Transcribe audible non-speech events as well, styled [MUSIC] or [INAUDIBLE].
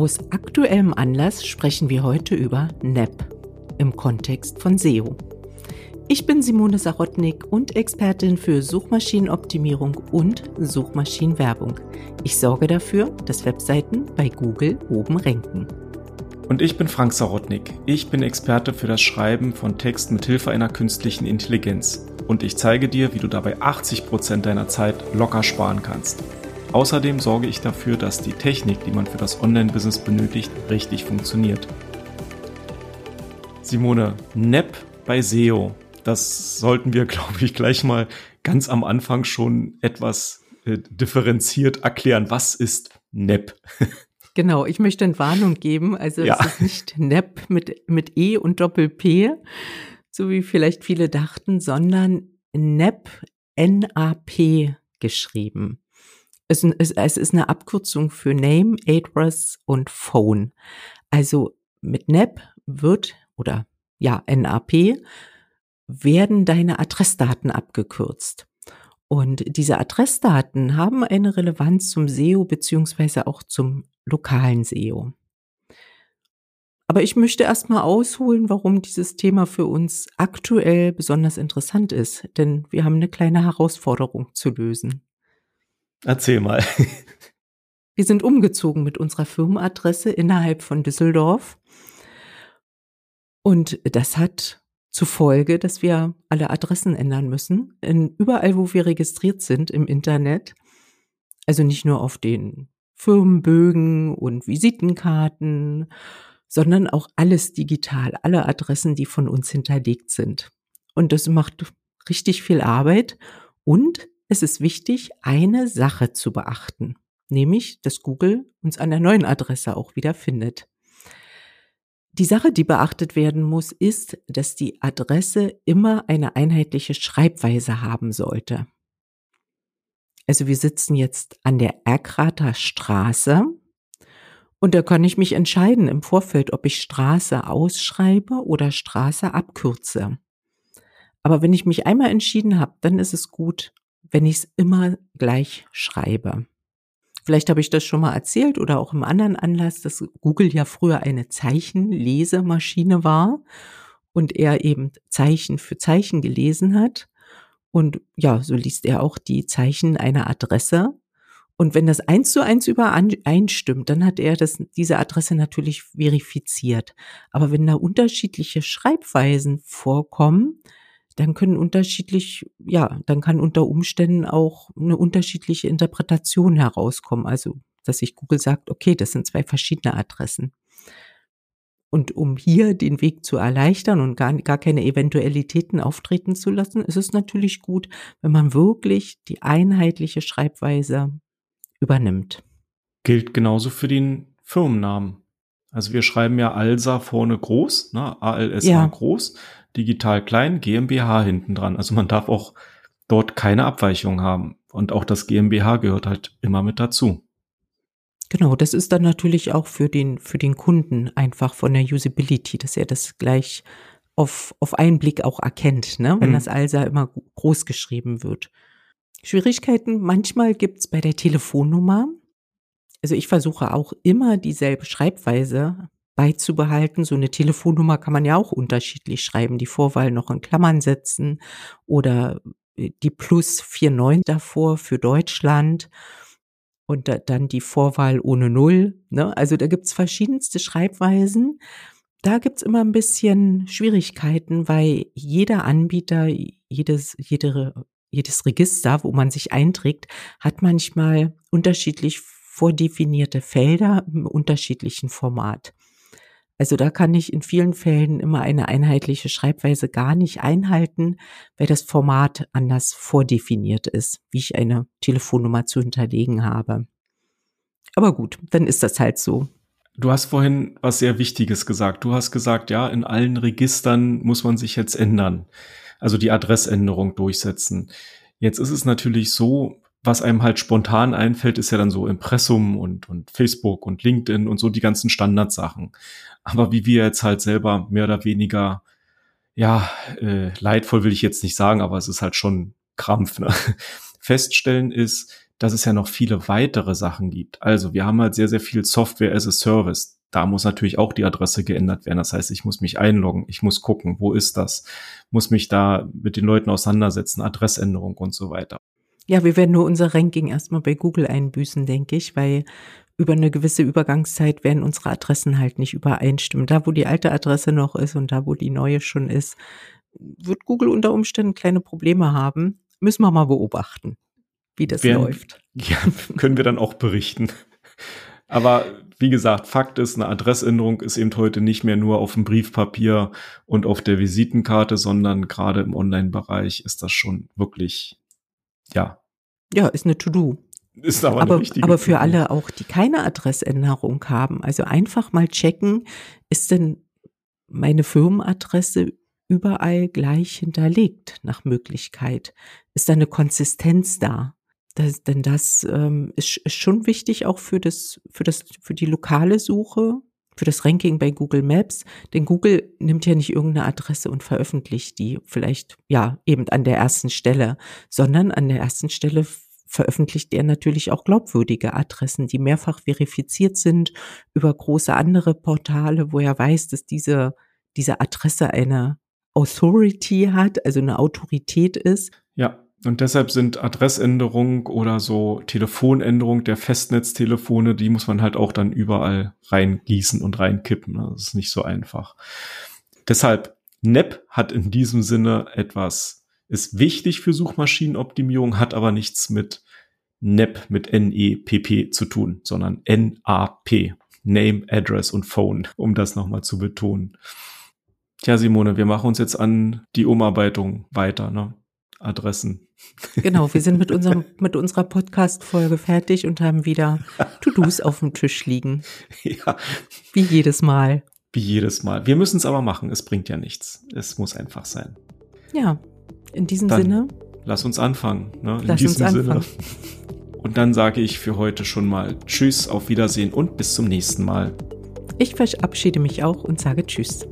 Aus aktuellem Anlass sprechen wir heute über NEP im Kontext von SEO. Ich bin Simone Sarotnik und Expertin für Suchmaschinenoptimierung und Suchmaschinenwerbung. Ich sorge dafür, dass Webseiten bei Google oben ranken. Und ich bin Frank Sarotnik. Ich bin Experte für das Schreiben von Text mit Hilfe einer künstlichen Intelligenz. Und ich zeige dir, wie du dabei 80 Prozent deiner Zeit locker sparen kannst. Außerdem sorge ich dafür, dass die Technik, die man für das Online-Business benötigt, richtig funktioniert. Simone, NEP bei SEO das sollten wir, [LAUGHS] glaube ich, gleich mal ganz am Anfang schon etwas äh, differenziert erklären. Was ist NEP? [LAUGHS] Genau, ich möchte eine Warnung geben. Also ja. es ist nicht NEP mit, mit E und Doppel-P, so wie vielleicht viele dachten, sondern NEP, N-A-P geschrieben. Es, es, es ist eine Abkürzung für Name, Address und Phone. Also mit NEP wird, oder ja, NAP, werden deine Adressdaten abgekürzt. Und diese Adressdaten haben eine Relevanz zum SEO beziehungsweise auch zum lokalen SEO. Aber ich möchte erstmal ausholen, warum dieses Thema für uns aktuell besonders interessant ist, denn wir haben eine kleine Herausforderung zu lösen. Erzähl mal. [LAUGHS] wir sind umgezogen mit unserer Firmenadresse innerhalb von Düsseldorf. Und das hat zufolge, dass wir alle Adressen ändern müssen. In überall, wo wir registriert sind im Internet. Also nicht nur auf den Firmenbögen und Visitenkarten, sondern auch alles digital, alle Adressen, die von uns hinterlegt sind. Und das macht richtig viel Arbeit. Und es ist wichtig, eine Sache zu beachten, nämlich, dass Google uns an der neuen Adresse auch wieder findet. Die Sache, die beachtet werden muss, ist, dass die Adresse immer eine einheitliche Schreibweise haben sollte. Also wir sitzen jetzt an der Erkrater Straße und da kann ich mich entscheiden im Vorfeld, ob ich Straße ausschreibe oder Straße abkürze. Aber wenn ich mich einmal entschieden habe, dann ist es gut, wenn ich es immer gleich schreibe. Vielleicht habe ich das schon mal erzählt oder auch im anderen Anlass, dass Google ja früher eine Zeichenlesemaschine war und er eben Zeichen für Zeichen gelesen hat. Und ja, so liest er auch die Zeichen einer Adresse. Und wenn das eins zu eins übereinstimmt, dann hat er das, diese Adresse natürlich verifiziert. Aber wenn da unterschiedliche Schreibweisen vorkommen, dann können unterschiedlich, ja, dann kann unter Umständen auch eine unterschiedliche Interpretation herauskommen. Also, dass sich Google sagt, okay, das sind zwei verschiedene Adressen. Und um hier den Weg zu erleichtern und gar, gar keine Eventualitäten auftreten zu lassen, ist es natürlich gut, wenn man wirklich die einheitliche Schreibweise übernimmt. Gilt genauso für den Firmennamen. Also wir schreiben ja ALSA vorne groß, ne, ALSA ja. groß digital klein, GmbH hinten dran. Also man darf auch dort keine Abweichung haben. Und auch das GmbH gehört halt immer mit dazu. Genau, das ist dann natürlich auch für den, für den Kunden einfach von der Usability, dass er das gleich auf, auf einen Blick auch erkennt, ne? wenn mhm. das ALSA immer groß geschrieben wird. Schwierigkeiten manchmal gibt's bei der Telefonnummer. Also ich versuche auch immer dieselbe Schreibweise beizubehalten. So eine Telefonnummer kann man ja auch unterschiedlich schreiben, die Vorwahl noch in Klammern setzen oder äh, die plus 49 davor für Deutschland und dann die Vorwahl ohne Null. Ne? Also da gibt's verschiedenste Schreibweisen. Da gibt's immer ein bisschen Schwierigkeiten, weil jeder Anbieter, jedes, jede, jedes Register, wo man sich einträgt, hat manchmal unterschiedlich vordefinierte Felder im unterschiedlichen Format. Also da kann ich in vielen Fällen immer eine einheitliche Schreibweise gar nicht einhalten, weil das Format anders vordefiniert ist, wie ich eine Telefonnummer zu hinterlegen habe. Aber gut, dann ist das halt so. Du hast vorhin was sehr Wichtiges gesagt. Du hast gesagt, ja, in allen Registern muss man sich jetzt ändern. Also die Adressänderung durchsetzen. Jetzt ist es natürlich so, was einem halt spontan einfällt, ist ja dann so Impressum und, und Facebook und LinkedIn und so die ganzen Standardsachen. Aber wie wir jetzt halt selber mehr oder weniger, ja, äh, leidvoll will ich jetzt nicht sagen, aber es ist halt schon Krampf, ne? [LAUGHS] feststellen ist, dass es ja noch viele weitere Sachen gibt. Also wir haben halt sehr, sehr viel Software as a Service. Da muss natürlich auch die Adresse geändert werden. Das heißt, ich muss mich einloggen, ich muss gucken, wo ist das, muss mich da mit den Leuten auseinandersetzen, Adressänderung und so weiter. Ja, wir werden nur unser Ranking erstmal bei Google einbüßen, denke ich, weil über eine gewisse Übergangszeit werden unsere Adressen halt nicht übereinstimmen. Da, wo die alte Adresse noch ist und da, wo die neue schon ist, wird Google unter Umständen kleine Probleme haben. Müssen wir mal beobachten, wie das werden, läuft. [LAUGHS] Ja, können wir dann auch berichten. Aber wie gesagt, Fakt ist, eine Adressänderung ist eben heute nicht mehr nur auf dem Briefpapier und auf der Visitenkarte, sondern gerade im Online-Bereich ist das schon wirklich, ja. Ja, ist eine To-Do. Ist aber, aber, aber für alle auch, die keine Adressänderung haben, also einfach mal checken, ist denn meine Firmenadresse überall gleich hinterlegt nach Möglichkeit? Ist da eine Konsistenz da? Das, denn das ähm, ist, ist schon wichtig auch für das, für das, für die lokale Suche, für das Ranking bei Google Maps. Denn Google nimmt ja nicht irgendeine Adresse und veröffentlicht die vielleicht, ja, eben an der ersten Stelle, sondern an der ersten Stelle veröffentlicht er natürlich auch glaubwürdige Adressen, die mehrfach verifiziert sind über große andere Portale, wo er weiß, dass diese, diese Adresse eine Authority hat, also eine Autorität ist. Und deshalb sind Adressänderung oder so Telefonänderung der Festnetztelefone, die muss man halt auch dann überall reingießen und reinkippen. Das ist nicht so einfach. Deshalb, NEP hat in diesem Sinne etwas, ist wichtig für Suchmaschinenoptimierung, hat aber nichts mit NEP, mit N-E-P-P zu tun, sondern N-A-P. Name, Address und Phone, um das nochmal zu betonen. Tja, Simone, wir machen uns jetzt an die Umarbeitung weiter, ne? Adressen. Genau, wir sind mit [LAUGHS] unserem, mit unserer Podcast-Folge fertig und haben wieder To-Dos auf dem Tisch liegen. Ja. Wie jedes Mal. Wie jedes Mal. Wir müssen es aber machen. Es bringt ja nichts. Es muss einfach sein. Ja, in diesem dann Sinne. Lass uns anfangen. Ne? In lass diesem uns anfangen. Sinne. [LAUGHS] Und dann sage ich für heute schon mal Tschüss, auf Wiedersehen und bis zum nächsten Mal. Ich verabschiede mich auch und sage Tschüss.